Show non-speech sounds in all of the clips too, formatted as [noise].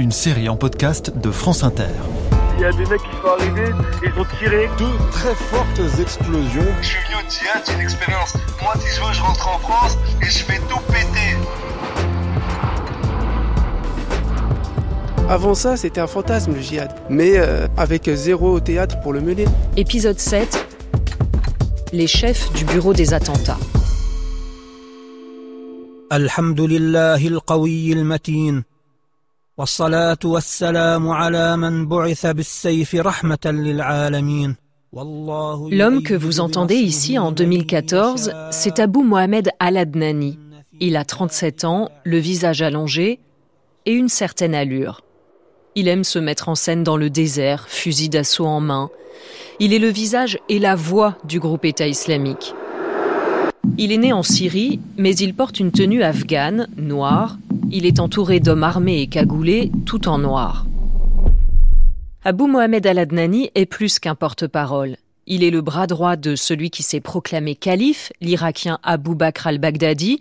Une série en podcast de France Inter. Il y a des mecs qui sont arrivés, ils ont tiré. Deux très fortes explosions. Je suis venu au djihad, c'est une expérience. Moi, si je veux, je rentre en France et je fais tout péter. Avant ça, c'était un fantasme le djihad, mais euh, avec zéro au théâtre pour le mener. Épisode 7 Les chefs du bureau des attentats. L'homme que vous entendez ici en 2014, c'est Abu Mohamed Al-Adnani. Il a 37 ans, le visage allongé et une certaine allure. Il aime se mettre en scène dans le désert, fusil d'assaut en main. Il est le visage et la voix du groupe État islamique. Il est né en Syrie, mais il porte une tenue afghane, noire, il est entouré d'hommes armés et cagoulés, tout en noir. Abu Mohamed al-Adnani est plus qu'un porte-parole. Il est le bras droit de celui qui s'est proclamé calife, l'Irakien Abu Bakr al-Baghdadi.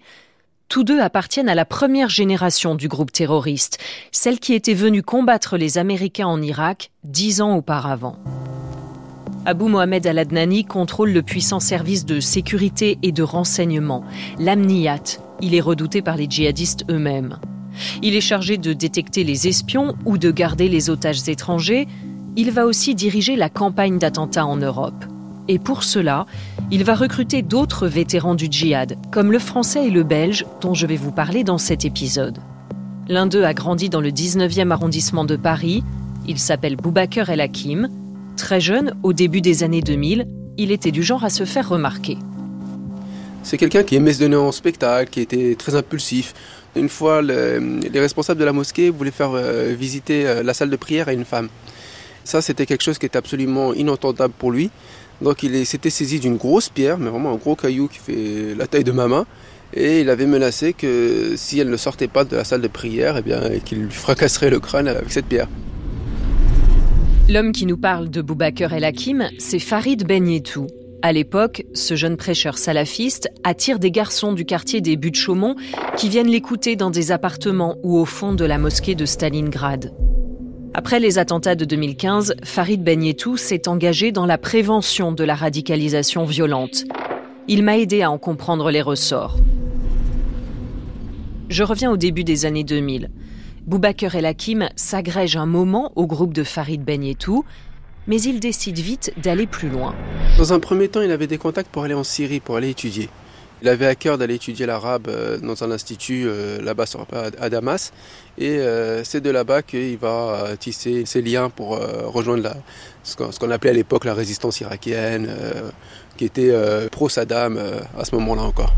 Tous deux appartiennent à la première génération du groupe terroriste, celle qui était venue combattre les Américains en Irak dix ans auparavant. Abu Mohamed al-Adnani contrôle le puissant service de sécurité et de renseignement, l'Amniyat, il est redouté par les djihadistes eux-mêmes. Il est chargé de détecter les espions ou de garder les otages étrangers. Il va aussi diriger la campagne d'attentats en Europe. Et pour cela, il va recruter d'autres vétérans du djihad, comme le français et le belge dont je vais vous parler dans cet épisode. L'un d'eux a grandi dans le 19e arrondissement de Paris. Il s'appelle Boubaker El Hakim. Très jeune, au début des années 2000, il était du genre à se faire remarquer. C'est quelqu'un qui aimait se donner en spectacle, qui était très impulsif. Une fois, les responsables de la mosquée voulaient faire euh, visiter euh, la salle de prière à une femme. Ça, c'était quelque chose qui était absolument inentendable pour lui. Donc il s'était saisi d'une grosse pierre, mais vraiment un gros caillou qui fait la taille de ma main. Et il avait menacé que si elle ne sortait pas de la salle de prière, eh bien, qu'il lui fracasserait le crâne avec cette pierre. L'homme qui nous parle de Boubaker El Hakim, c'est Farid Ben Yetou. À l'époque, ce jeune prêcheur salafiste attire des garçons du quartier des Buttes Chaumont qui viennent l'écouter dans des appartements ou au fond de la mosquée de Stalingrad. Après les attentats de 2015, Farid Benyetou s'est engagé dans la prévention de la radicalisation violente. Il m'a aidé à en comprendre les ressorts. Je reviens au début des années 2000. Boubaker El Hakim s'agrège un moment au groupe de Farid Benyetou mais il décide vite d'aller plus loin. Dans un premier temps, il avait des contacts pour aller en Syrie, pour aller étudier. Il avait à cœur d'aller étudier l'arabe euh, dans un institut euh, là-bas à Damas. Et euh, c'est de là-bas qu'il va tisser ses liens pour rejoindre ce qu'on appelait à l'époque la résistance irakienne, qui était pro-Saddam à ce moment-là encore.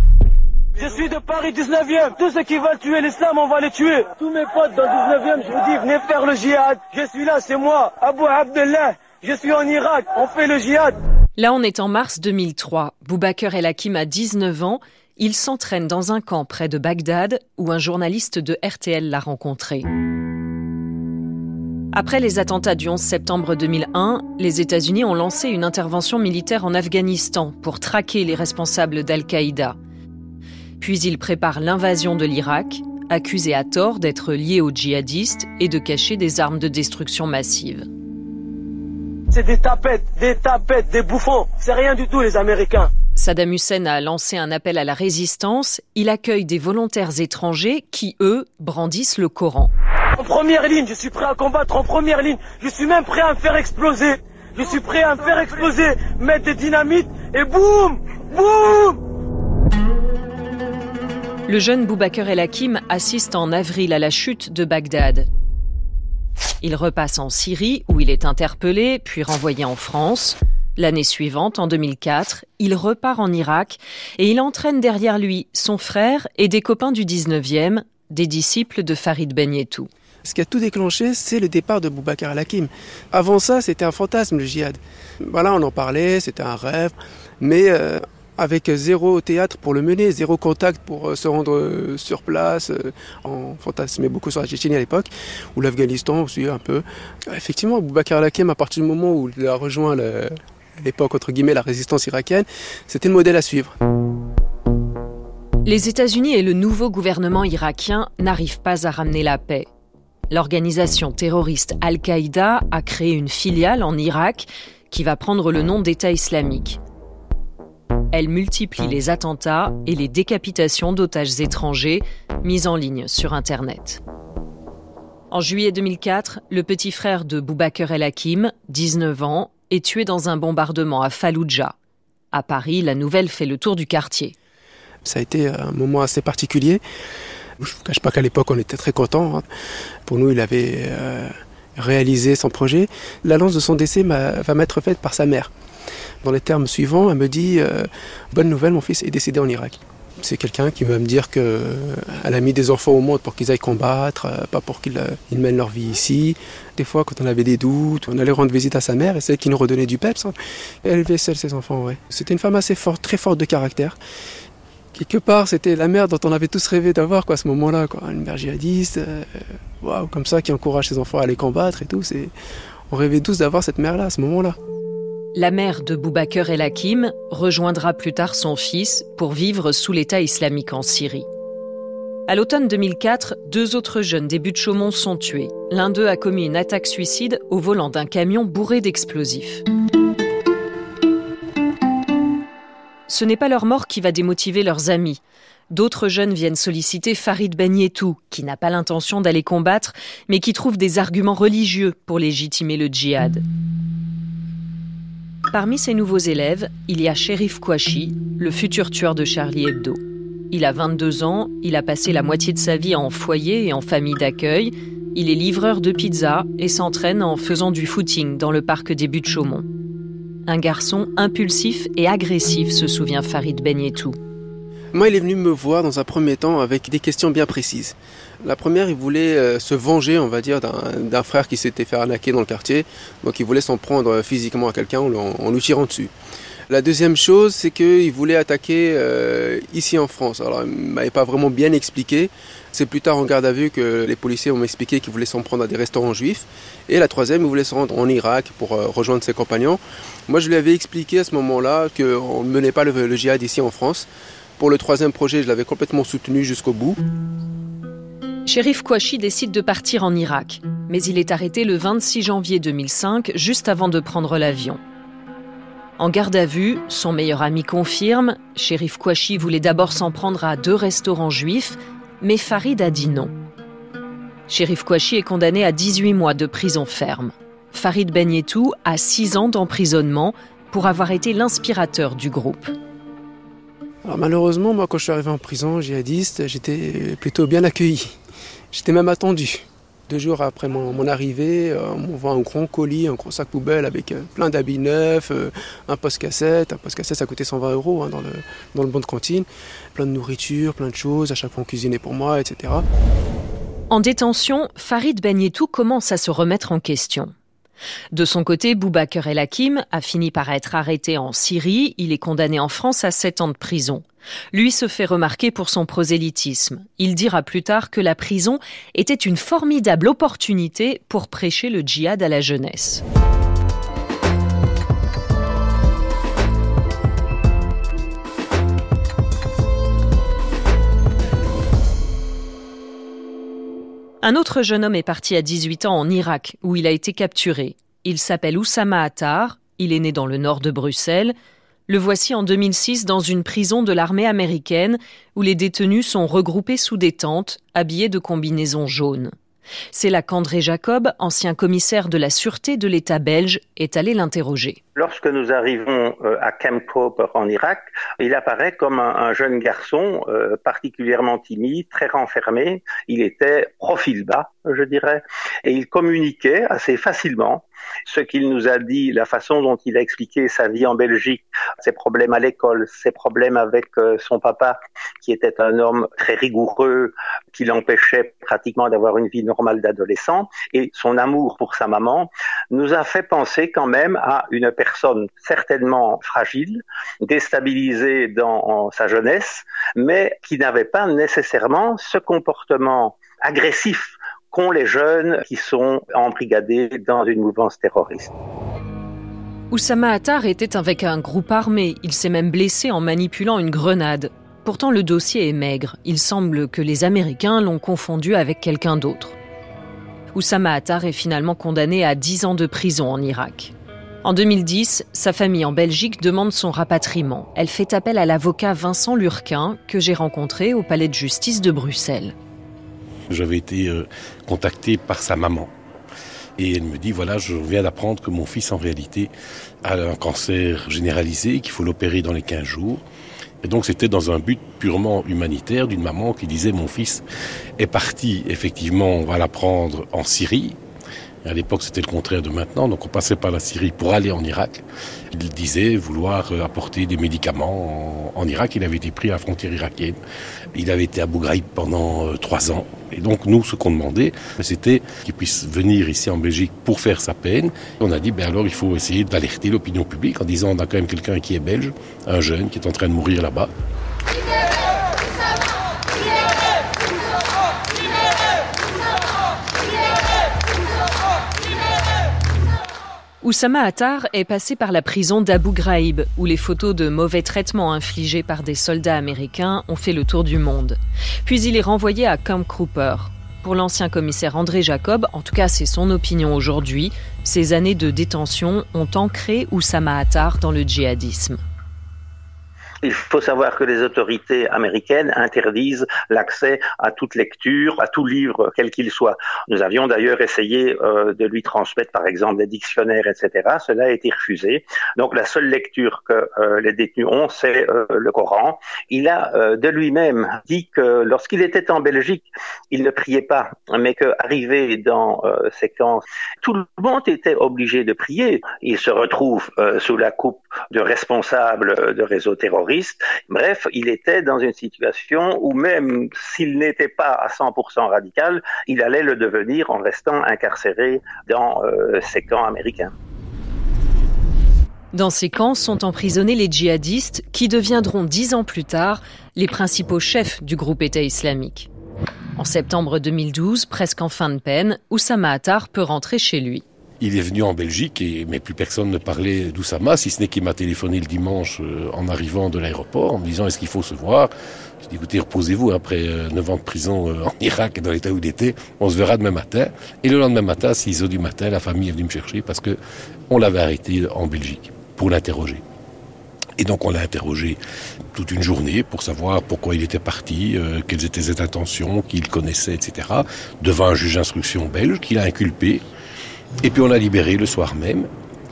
Je suis de Paris 19e. Tous ceux qui veulent tuer l'islam, on va les tuer. Tous mes potes dans 19e, je vous dis, venez faire le djihad. Je suis là, c'est moi, Abu Abdullah. Je suis en Irak, on fait le djihad. Là, on est en mars 2003. Boubaker El Hakim a 19 ans. Il s'entraîne dans un camp près de Bagdad où un journaliste de RTL l'a rencontré. Après les attentats du 11 septembre 2001, les États-Unis ont lancé une intervention militaire en Afghanistan pour traquer les responsables d'Al-Qaïda. Puis ils préparent l'invasion de l'Irak, accusé à tort d'être lié aux djihadistes et de cacher des armes de destruction massive. C'est des tapettes, des tapettes, des bouffons. C'est rien du tout, les Américains. Saddam Hussein a lancé un appel à la résistance. Il accueille des volontaires étrangers qui, eux, brandissent le Coran. En première ligne, je suis prêt à combattre en première ligne. Je suis même prêt à me faire exploser. Je suis prêt à me faire exploser, mettre des dynamites et boum Boum Le jeune Boubaker El Hakim assiste en avril à la chute de Bagdad. Il repasse en Syrie où il est interpellé puis renvoyé en France. L'année suivante, en 2004, il repart en Irak et il entraîne derrière lui son frère et des copains du 19e, des disciples de Farid Ben Yetou. Ce qui a tout déclenché, c'est le départ de Boubacar al-Hakim. Avant ça, c'était un fantasme, le djihad. Voilà, on en parlait, c'était un rêve, mais euh, avec zéro théâtre pour le mener, zéro contact pour euh, se rendre euh, sur place. on fantasmait beaucoup sur la Tchétchénie à l'époque, ou l'Afghanistan aussi un peu. Effectivement, Boubacar al-Hakim, à partir du moment où il a rejoint l'époque, entre guillemets, la résistance irakienne, c'était le modèle à suivre. Les États-Unis et le nouveau gouvernement irakien n'arrivent pas à ramener la paix. L'organisation terroriste Al-Qaïda a créé une filiale en Irak qui va prendre le nom d'État islamique. Elle multiplie les attentats et les décapitations d'otages étrangers mis en ligne sur Internet. En juillet 2004, le petit frère de Boubaker el-Hakim, 19 ans, est tué dans un bombardement à Fallujah. À Paris, la nouvelle fait le tour du quartier. Ça a été un moment assez particulier. Je ne vous cache pas qu'à l'époque, on était très contents. Hein. Pour nous, il avait euh, réalisé son projet. L'annonce de son décès va m'être faite par sa mère. Dans les termes suivants, elle me dit euh, Bonne nouvelle, mon fils est décédé en Irak. C'est quelqu'un qui va me dire qu'elle euh, a mis des enfants au monde pour qu'ils aillent combattre, pas pour qu'ils mènent leur vie ici. Des fois, quand on avait des doutes, on allait rendre visite à sa mère et c'est elle qui nous redonnait du peps. Hein. Elle élevait seule ses enfants. C'était une femme assez forte, très forte de caractère quelque part, c'était la mère dont on avait tous rêvé d'avoir à ce moment-là. Une mère djihadiste, euh, comme ça, qui encourage ses enfants à aller combattre et tout. On rêvait tous d'avoir cette mère-là à ce moment-là. La mère de Boubaker El Hakim rejoindra plus tard son fils pour vivre sous l'État islamique en Syrie. À l'automne 2004, deux autres jeunes des buts de Chaumont sont tués. L'un d'eux a commis une attaque suicide au volant d'un camion bourré d'explosifs. ce n'est pas leur mort qui va démotiver leurs amis. D'autres jeunes viennent solliciter Farid Ben Yetou, qui n'a pas l'intention d'aller combattre, mais qui trouve des arguments religieux pour légitimer le djihad. Parmi ces nouveaux élèves, il y a Sherif Kouachi, le futur tueur de Charlie Hebdo. Il a 22 ans, il a passé la moitié de sa vie en foyer et en famille d'accueil. Il est livreur de pizza et s'entraîne en faisant du footing dans le parc des Buttes Chaumont. Un garçon impulsif et agressif, se souvient Farid Yetou. Moi, il est venu me voir dans un premier temps avec des questions bien précises. La première, il voulait euh, se venger, on va dire, d'un frère qui s'était fait arnaquer dans le quartier. Donc, il voulait s'en prendre physiquement à quelqu'un en, lui tirant dessus. La deuxième chose, c'est qu'il voulait attaquer euh, ici en France. Alors, il ne m'avait pas vraiment bien expliqué. C'est plus tard en garde à vue que les policiers ont expliqué qu'il voulait s'en prendre à des restaurants juifs. Et la troisième, il voulait se rendre en Irak pour euh, rejoindre ses compagnons. Moi, je lui avais expliqué à ce moment-là qu'on ne menait pas le, djihad ici en France. Pour le troisième projet, je l'avais complètement soutenu jusqu'au bout. Shérif Kouachi décide de partir en Irak, mais il est arrêté le 26 janvier 2005, juste avant de prendre l'avion. En garde à vue, son meilleur ami confirme, Shérif Kouachi voulait d'abord s'en prendre à deux restaurants juifs, mais Farid a dit non. Shérif Kouachi est condamné à 18 mois de prison ferme. Farid Ben Yetou a 6 ans d'emprisonnement pour avoir été l'inspirateur du groupe. Alors malheureusement, moi, quand je suis arrivé en prison djihadiste, j'étais plutôt bien accueilli. J'étais même attendu. Deux jours après mon, arrivée, euh, on m'envoie un grand colis, un gros sac poubelle avec euh, plein d'habits neufs, euh, un poste-cassette. Un poste-cassette, ça coûtait 120 euros hein, dans, le, dans le bon de cantine. Plein de nourriture, plein de choses, à chaque fois on cuisinait pour moi, etc. En détention, Farid Yetou commence à se remettre en question. De son côté, Boubaker El Hakim a fini par être arrêté en Syrie. Il est condamné en France à 7 ans de prison. Lui se fait remarquer pour son prosélytisme. Il dira plus tard que la prison était une formidable opportunité pour prêcher le djihad à la jeunesse. Un autre jeune homme est parti à 18 ans en Irak, où il a été capturé. Il s'appelle Oussama Attar, il est né dans le nord de Bruxelles. Le voici en 2006 dans une prison de l'armée américaine, où les détenus sont regroupés sous des tentes, habillés de combinaisons jaunes. C'est là qu'André Jacob, ancien commissaire de la sûreté de l'État belge, est allé l'interroger. Lorsque nous arrivons euh, à Camp en Irak, il apparaît comme un, jeune garçon euh, particulièrement timide, très renfermé. Il était profil bas, je dirais, et il communiquait assez facilement Ce qu'il nous a dit, la façon dont il a expliqué sa vie en Belgique, ses problèmes à l'école, ses problèmes avec euh, son papa, qui était un homme très rigoureux, qui l'empêchait pratiquement d'avoir une vie normale d'adolescent, et son amour pour sa maman, nous a fait penser quand même à une personne certainement fragile, déstabilisée dans sa jeunesse, mais qui n'avait pas nécessairement ce comportement agressif qu'ont les jeunes qui sont embrigadés dans une mouvance terroriste. Oussama Attar était avec un groupe armé. Il s'est même blessé en manipulant une grenade. Pourtant, le dossier est maigre. Il semble que les Américains l'ont confondu avec quelqu'un d'autre. Oussama Attar est finalement condamné à 10 ans de prison en Irak. En 2010, sa famille en Belgique demande son rapatriement. Elle fait appel à l'avocat Vincent Lurquin, que j'ai rencontré au palais de justice de Bruxelles. J'avais été euh, contacté par sa maman. Et elle me dit, voilà, je viens d'apprendre que mon fils, en réalité, a un cancer généralisé, qu'il faut l'opérer dans les 15 jours. Et donc c'était dans un but purement humanitaire d'une maman qui disait, mon fils est parti, effectivement, on va l'apprendre en Syrie, à l'époque, c'était le contraire de maintenant, donc on passait par la Syrie pour aller en Irak. Il disait vouloir euh, apporter des médicaments en, Irak. Il avait été pris à la frontière irakienne. Il avait été à Bougraïb pendant euh, trois ans. Et donc nous, ce qu'on demandait, c'était qu'il puisse venir ici en Belgique pour faire sa peine. On a dit, ben alors il faut essayer d'alerter l'opinion publique en disant, on a quand même quelqu'un qui est belge, un jeune qui est en train de mourir là-bas. Oussama Attar est passé par la prison d'Abu Ghraib, où les photos de mauvais traitements infligés par des soldats américains ont fait le tour du monde. Puis il est renvoyé à Camp Cooper. Pour l'ancien commissaire André Jacob, en tout cas c'est son opinion aujourd'hui, ces années de détention ont ancré Oussama Attar dans le djihadisme. Il faut savoir que les autorités américaines interdisent l'accès à toute lecture, à tout livre, quel qu'il soit. Nous avions d'ailleurs essayé euh, de lui transmettre, par exemple, des dictionnaires, etc. Cela a été refusé. Donc la seule lecture que euh, les détenus ont, c'est euh, le Coran. Il a de lui-même dit que lorsqu'il était en Belgique, il ne priait pas, mais qu'arrivé dans ces camps, tout le monde était obligé de prier. Il se retrouve sous la coupe de responsables de réseaux terroristes Bref, il était dans une situation où même s'il n'était pas à 100% radical, il allait le devenir en restant incarcéré dans euh, ces camps américains. Dans ces camps sont emprisonnés les djihadistes qui deviendront dix ans plus tard les principaux chefs du groupe État islamique. En septembre 2012, presque en fin de peine, Oussama Attar peut rentrer chez lui. Il est venu en Belgique, et, mais plus personne ne parlait d'Oussama, si ce n'est qu'il m'a téléphoné le dimanche euh, en arrivant de l'aéroport en me disant est-ce qu'il faut se voir? J'ai dit écoutez, reposez-vous, après euh, 9 ans de prison euh, en Irak et dans l'état où il on se verra demain matin. Et le lendemain matin, à 6 heures du matin, la famille est venue me chercher parce que on l'avait arrêté en Belgique pour l'interroger. Et donc on l'a interrogé toute une journée pour savoir pourquoi il était parti, euh, quelles étaient ses intentions, qui il connaissait, etc. Devant un juge d'instruction belge qui l'a inculpé et puis on l'a libéré le soir même.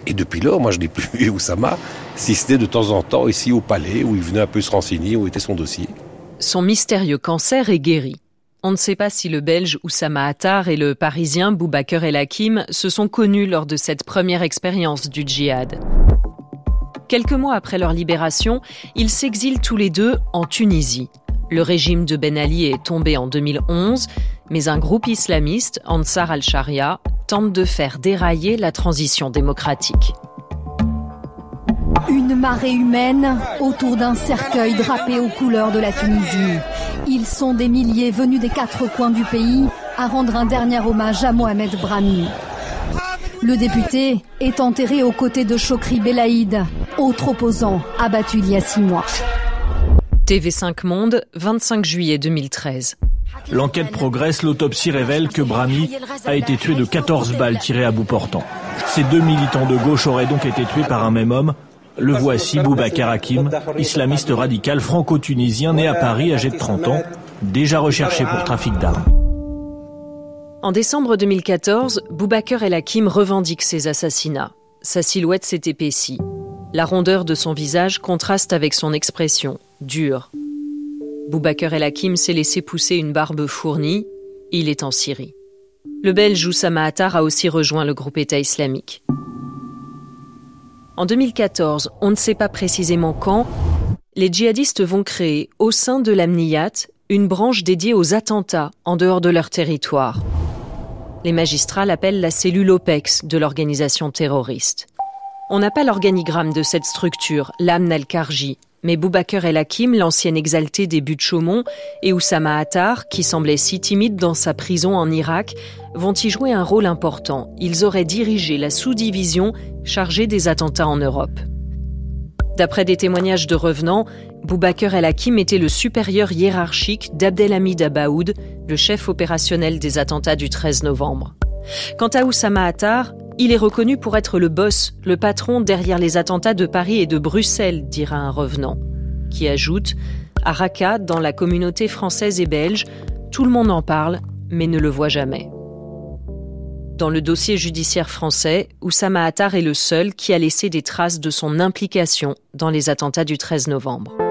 Et depuis lors, moi je n'ai [laughs] plus vu Oussama, si c'était de temps en temps ici au palais, où il venait un peu se renseigner où était son dossier. Son mystérieux cancer est guéri. On ne sait pas si le Belge Oussama Attar et le Parisien Boubaker El Hakim se sont connus lors de cette première expérience du djihad. Quelques mois après leur libération, ils s'exilent tous les deux en Tunisie. Le régime de Ben Ali est tombé en 2011, mais un groupe islamiste, Ansar al-Sharia, tente de faire dérailler la transition démocratique. Une marée humaine autour d'un cercueil drapé aux couleurs de la Tunisie. Ils sont des milliers venus des quatre coins du pays à rendre un dernier hommage à Mohamed Brahmi. Le député est enterré aux côtés de Chokri Belaïd, autre opposant abattu il y a six mois. TV5 Monde, 25 juillet 2013. L'enquête progresse, l'autopsie révèle que Brahmi a été tué de 14 balles tirées à bout portant. Ces deux militants de gauche auraient donc été tués par un même homme. Le voici, Boubacar Hakim, islamiste radical franco-tunisien né à Paris, âgé de 30 ans, déjà recherché pour trafic d'armes. En décembre 2014, Boubacar El Hakim revendique ses assassinats. Sa silhouette s'est épaissie. La rondeur de son visage contraste avec son expression, dure. Boubaker El Hakim s'est laissé pousser une barbe fournie. Il est en Syrie. Le Belge Oussama Attar a aussi rejoint le groupe État islamique. En 2014, on ne sait pas précisément quand, les djihadistes vont créer au sein de l'Amniyat une branche dédiée aux attentats en dehors de leur territoire. Les magistrats l'appellent la cellule OPEX de l'organisation terroriste. On n'a pas l'organigramme de cette structure, l'Amn al-Karji, mais Boubaker El Hakim, l'ancien exalté des buts Chaumont, et Oussama Attar, qui semblait si timide dans sa prison en Irak, vont y jouer un rôle important. Ils auraient dirigé la sous-division chargée des attentats en Europe. D'après des témoignages de revenants, Boubaker El Hakim était le supérieur hiérarchique d'Abdelhamid Abaoud, le chef opérationnel des attentats du 13 novembre. Quant à Oussama Attar, il est reconnu pour être le boss, le patron derrière les attentats de Paris et de Bruxelles, dira un revenant, qui ajoute À Raqqa, dans la communauté française et belge, tout le monde en parle, mais ne le voit jamais. Dans le dossier judiciaire français, Oussama Attar est le seul qui a laissé des traces de son implication dans les attentats du 13 novembre.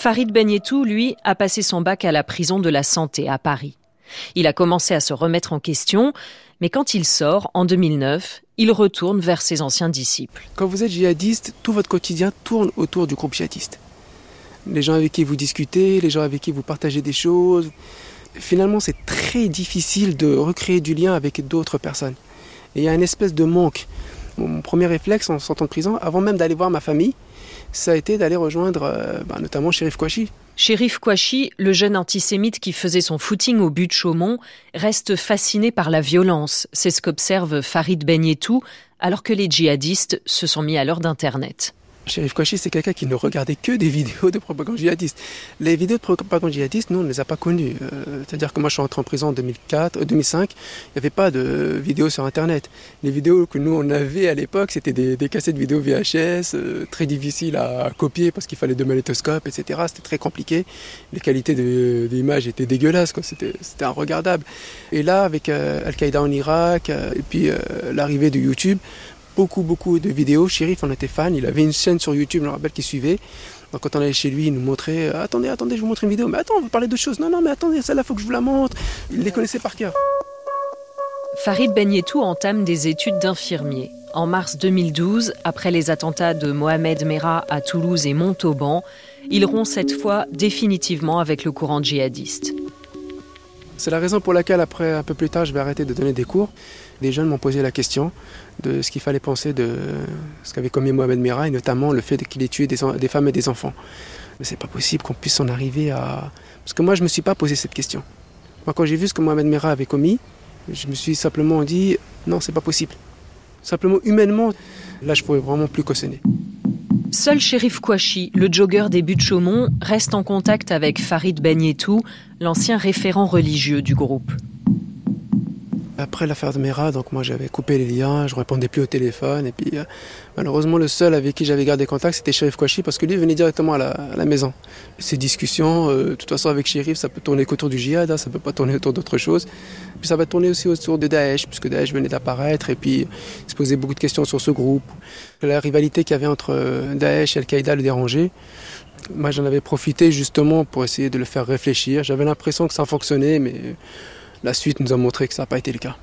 Farid Benyetou, lui, a passé son bac à la prison de la santé à Paris. Il a commencé à se remettre en question, mais quand il sort, en 2009, il retourne vers ses anciens disciples. Quand vous êtes djihadiste, tout votre quotidien tourne autour du groupe djihadiste. Les gens avec qui vous discutez, les gens avec qui vous partagez des choses. Finalement, c'est très difficile de recréer du lien avec d'autres personnes. Il y a une espèce de manque. Mon premier réflexe en sortant de prison, avant même d'aller voir ma famille, ça a été d'aller rejoindre euh, bah, notamment Shérif Kouachi. Shérif Kouachi, le jeune antisémite qui faisait son footing au but de Chaumont, reste fasciné par la violence. C'est ce qu'observe Farid Benyetou, alors que les djihadistes se sont mis à l'heure d'Internet. Shérif Kouachi, c'est quelqu'un qui ne regardait que des vidéos de propagande djihadiste. Les vidéos de propagande djihadiste, nous, on ne les a pas connues. Euh, c'est-à-dire que moi, je suis rentré en prison en 2004, 2005, euh, il n'y avait pas de vidéos sur Internet. Les vidéos que nous, on avait à l'époque, c'était des, des, cassettes vidéo VHS, euh, très difficiles à, copier parce qu'il fallait deux magnétoscopes, etc. C'était très compliqué. Les qualités de, des images étaient dégueulasses, c'était regardable. Et là, avec Al-Qaïda en Irak, et puis l'arrivée de YouTube, beaucoup, beaucoup de vidéos. Shérif en était fan. Il avait une chaîne sur YouTube, je me rappelle, qui suivait. Donc quand on allait chez lui, il nous montrait euh, Attendez, attendez, je vous montre une vidéo. Mais attends, on va parler d'autre chose. Non, non, mais attendez, celle-là, il faut que je vous la montre. Il les connaissait par cœur. Farid Benyetou entame des études d'infirmier. En mars 2012, après les attentats de Mohamed Merah à Toulouse et Montauban, il rompt cette fois définitivement avec le courant djihadiste. C'est la raison pour laquelle, après, un peu plus tard, je vais arrêter de donner des cours. Des jeunes m'ont posé la question de ce qu'il fallait penser de ce qu'avait commis Mohamed Merah et notamment le fait qu'il ait tué des, femmes et des enfants. Mais c'est pas possible qu'on puisse en arriver à. Parce que moi, je me suis pas posé cette question. Moi, quand j'ai vu ce que Mohamed Merah avait commis, je me suis simplement dit non, c'est pas possible. Simplement humainement, là, je pouvais vraiment plus cautionner. Seul Shérif Kouachi, le jogger des buts de Chaumont, reste en contact avec Farid Benyetou, l'ancien référent religieux du groupe. Après l'affaire de Mera, donc moi j'avais coupé les liens, je répondais plus au téléphone et puis euh, malheureusement le seul avec qui j'avais gardé contact c'était Shérif Kouachi parce que lui venait directement à la, maison. Ces discussions, euh, de toute façon avec Shérif ça peut tourner qu'autour du djihad, hein, ça peut pas tourner autour d'autre chose. Puis ça va tourner aussi autour de Daesh puisque Daesh venait d'apparaître et puis il se posait beaucoup de questions sur ce groupe. La rivalité qu'il y avait entre euh, Daesh et Al-Qaïda le dérangeait. Moi j'en avais profité justement pour essayer de le faire réfléchir. J'avais l'impression que ça fonctionnait mais la suite nous a montré que ça n'a pas été le cas.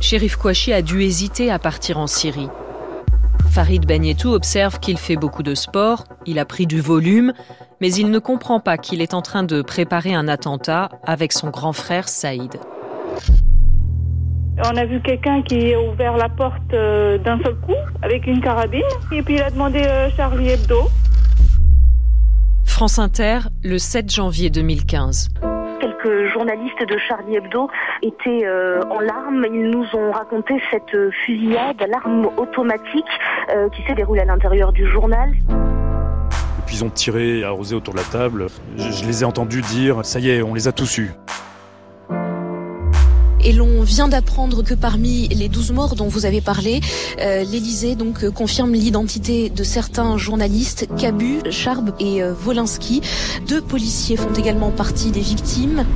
Shérif Kouachi a dû hésiter à partir en Syrie. Farid Benyetou observe qu'il fait beaucoup de sport, il a pris du volume, mais il ne comprend pas qu'il est en train de préparer un attentat avec son grand frère Saïd. On a vu quelqu'un qui a ouvert la porte euh, d'un seul coup avec une carabine et puis il a demandé euh, Charlie Hebdo. France Inter, le 7 janvier 2015 journalistes de Charlie Hebdo étaient euh, en larmes. Ils nous ont raconté cette fusillade à l'arme automatique euh, qui s'est déroulée à l'intérieur du journal. Et puis ils ont tiré, arrosé autour de la table. Je, je les ai entendus dire ça y est, on les a tous eus. Et l'on vient d'apprendre que parmi les 12 morts dont vous avez parlé, euh, l'Elysée euh, confirme l'identité de certains journalistes, Cabu, Charb et euh, Wolinski. Deux policiers font également partie des victimes.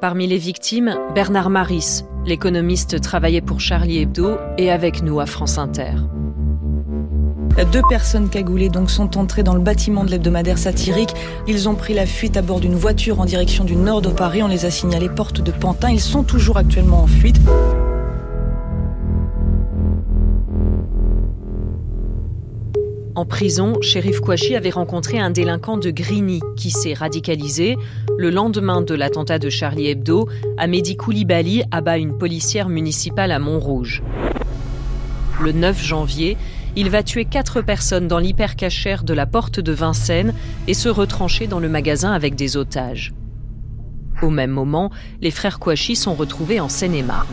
Parmi les victimes, Bernard Maris, L'économiste travaillait pour Charlie Hebdo et avec nous à France Inter. Deux personnes cagoulées donc sont entrées dans le bâtiment de l'hebdomadaire satirique. Ils ont pris la fuite à bord d'une voiture en direction du nord de Paris. On les a signalés porte de Pantin. Ils sont toujours actuellement en fuite. En prison, Shérif Kouachi avait rencontré un délinquant de Grigny qui s'est radicalisé. Le lendemain de l'attentat de Charlie Hebdo, Amédi Koulibaly abat une policière municipale à Montrouge. Le 9 janvier, il va tuer quatre personnes dans l'hypercachère de la porte de Vincennes et se retrancher dans le magasin avec des otages. Au même moment, les frères Kouachi sont retrouvés en Seine-et-Marne.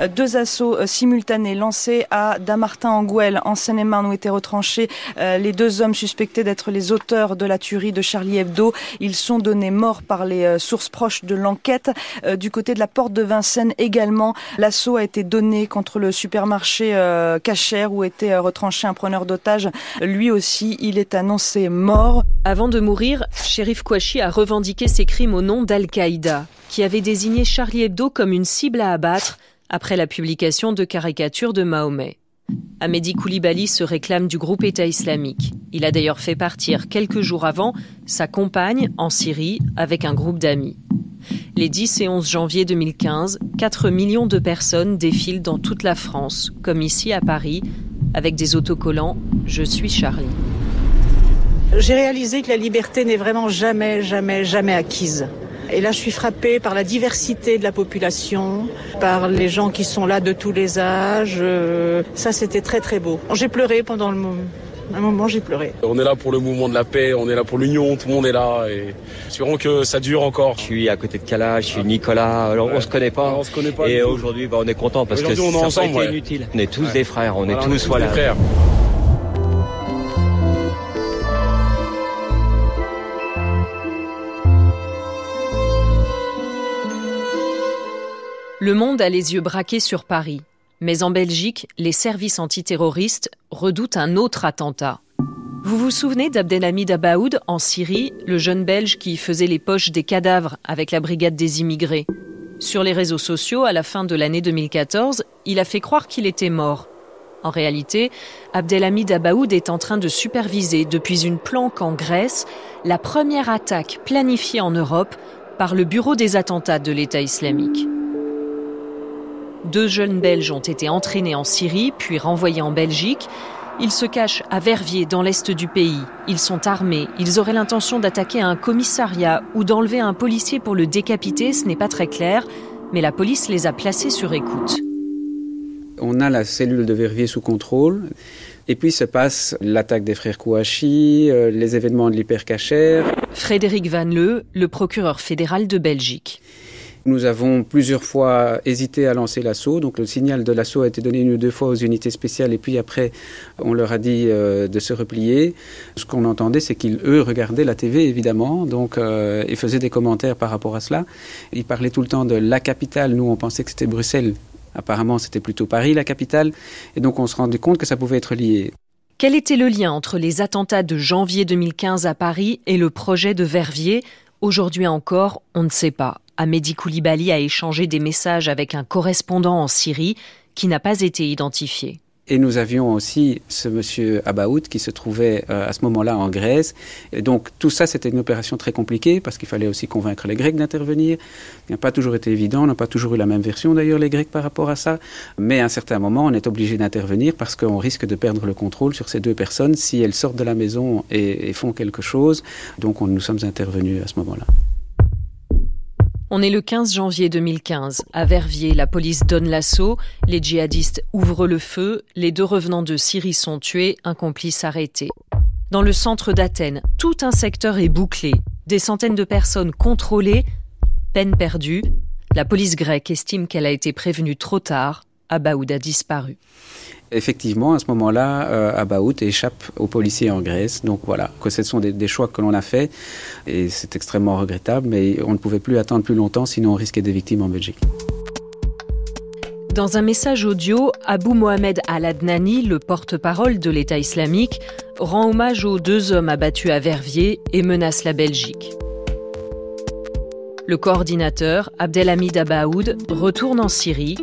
Euh, deux assauts euh, simultanés lancés à Damartin-en-Gouel, en Seine-et-Marne, où étaient retranchés euh, les deux hommes suspectés d'être les auteurs de la tuerie de Charlie Hebdo. Ils sont donnés morts par les sources proches de l'enquête. Du côté de la porte de Vincennes également, l'assaut a été donné contre le supermarché Cachère où était retranché un preneur d'otages. Lui aussi, il est annoncé mort. Avant de mourir, Shérif Kouachi a revendiqué ses crimes au nom d'Al-Qaïda, qui avait désigné Charlie Hebdo comme une cible à abattre après la publication de caricatures de Mahomet. Amédi Koulibaly se réclame du groupe État islamique. Il a d'ailleurs fait partir quelques jours avant sa compagne en Syrie avec un groupe d'amis. Les 10 et 11 janvier 2015, 4 millions de personnes défilent dans toute la France, comme ici à Paris, avec des autocollants Je suis Charlie. J'ai réalisé que la liberté n'est vraiment jamais, jamais, jamais acquise. Et là, je suis frappée par la diversité de la population, par les gens qui sont là de tous les âges. Euh, ça, c'était très très beau. J'ai pleuré pendant le moment. Un moment, j'ai pleuré. On est là pour le mouvement de la paix, on est là pour l'union, tout le monde est là et espérons que ça dure encore. Je suis à côté de Kala, je suis Nicolas. Alors on se connaît pas. on se connaît pas. Et aujourd'hui, bah, on est content parce que ça ensemble, inutile. On est tous des frères, on est tous voilà. Des frères. Le monde a les yeux braqués sur Paris. Mais en Belgique, les services antiterroristes redoutent un autre attentat. Vous vous souvenez d'Abdelhamid Abaoud en Syrie, le jeune Belge qui faisait les poches des cadavres avec la brigade des immigrés? Sur les réseaux sociaux, à la fin de l'année 2014, il a fait croire qu'il était mort. En réalité, Abdelhamid Abaoud est en train de superviser depuis une planque en Grèce la première attaque planifiée en Europe par le Bureau des attentats de l'État islamique. Deux jeunes Belges ont été entraînés en Syrie, puis renvoyés en Belgique. Ils se cachent à Verviers, dans l'est du pays. Ils sont armés. Ils auraient l'intention d'attaquer un commissariat ou d'enlever un policier pour le décapiter. Ce n'est pas très clair, mais la police les a placés sur écoute. On a la cellule de Verviers sous contrôle. Et puis se passe l'attaque des frères Kouachi, euh, les événements de l'hypercachère. Frédéric Van Leu, le procureur fédéral de Belgique. Nous avons plusieurs fois hésité à lancer l'assaut. Donc le signal de l'assaut a été donné une ou deux fois aux unités spéciales et puis après on leur a dit euh, de se replier. Ce qu'on entendait c'est qu'ils eux regardaient la TV évidemment donc euh, et faisaient des commentaires par rapport à cela. Ils parlaient tout le temps de la capitale. Nous on pensait que c'était Bruxelles. Apparemment c'était plutôt Paris la capitale et donc on se rendait compte que ça pouvait être lié. Quel était le lien entre les attentats de janvier 2015 à Paris et le projet de Verviers? Aujourd'hui encore, on ne sait pas. Amédi Koulibaly a échangé des messages avec un correspondant en Syrie qui n'a pas été identifié. Et nous avions aussi ce monsieur Abaoud qui se trouvait euh, à ce moment-là en Grèce. Et donc tout ça, c'était une opération très compliquée parce qu'il fallait aussi convaincre les Grecs d'intervenir. Il n'a pas toujours été évident, on n'a pas toujours eu la même version d'ailleurs les Grecs par rapport à ça. Mais à un certain moment, on est obligé d'intervenir parce qu'on risque de perdre le contrôle sur ces deux personnes si elles sortent de la maison et, font quelque chose. Donc on, nous sommes intervenus à ce moment-là. On est le 15 janvier 2015. À Verviers, la police donne l'assaut, les djihadistes ouvrent le feu, les deux revenants de Syrie sont tués, un complice arrêté. Dans le centre d'Athènes, tout un secteur est bouclé, des centaines de personnes contrôlées, peine perdue. La police grecque estime qu'elle a été prévenue trop tard. Abaoud a disparu. Effectivement, à ce moment-là, euh, Abaout échappe aux policiers en Grèce. Donc voilà, que ce sont des, choix que l'on a faits et c'est extrêmement regrettable, mais on ne pouvait plus attendre plus longtemps, sinon on risquait des victimes en Belgique. Dans un message audio, Abou Mohamed Al-Adnani, le porte-parole de l'État islamique, rend hommage aux deux hommes abattus à Verviers et menace la Belgique. Le coordinateur, Abdelhamid Abaoud, retourne en Syrie.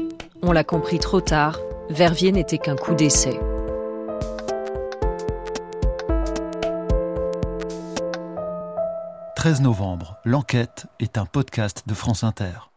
On l'a compris trop tard, Verviers n'était qu'un coup d'essai. « 13 novembre, l'enquête est un podcast de France Inter.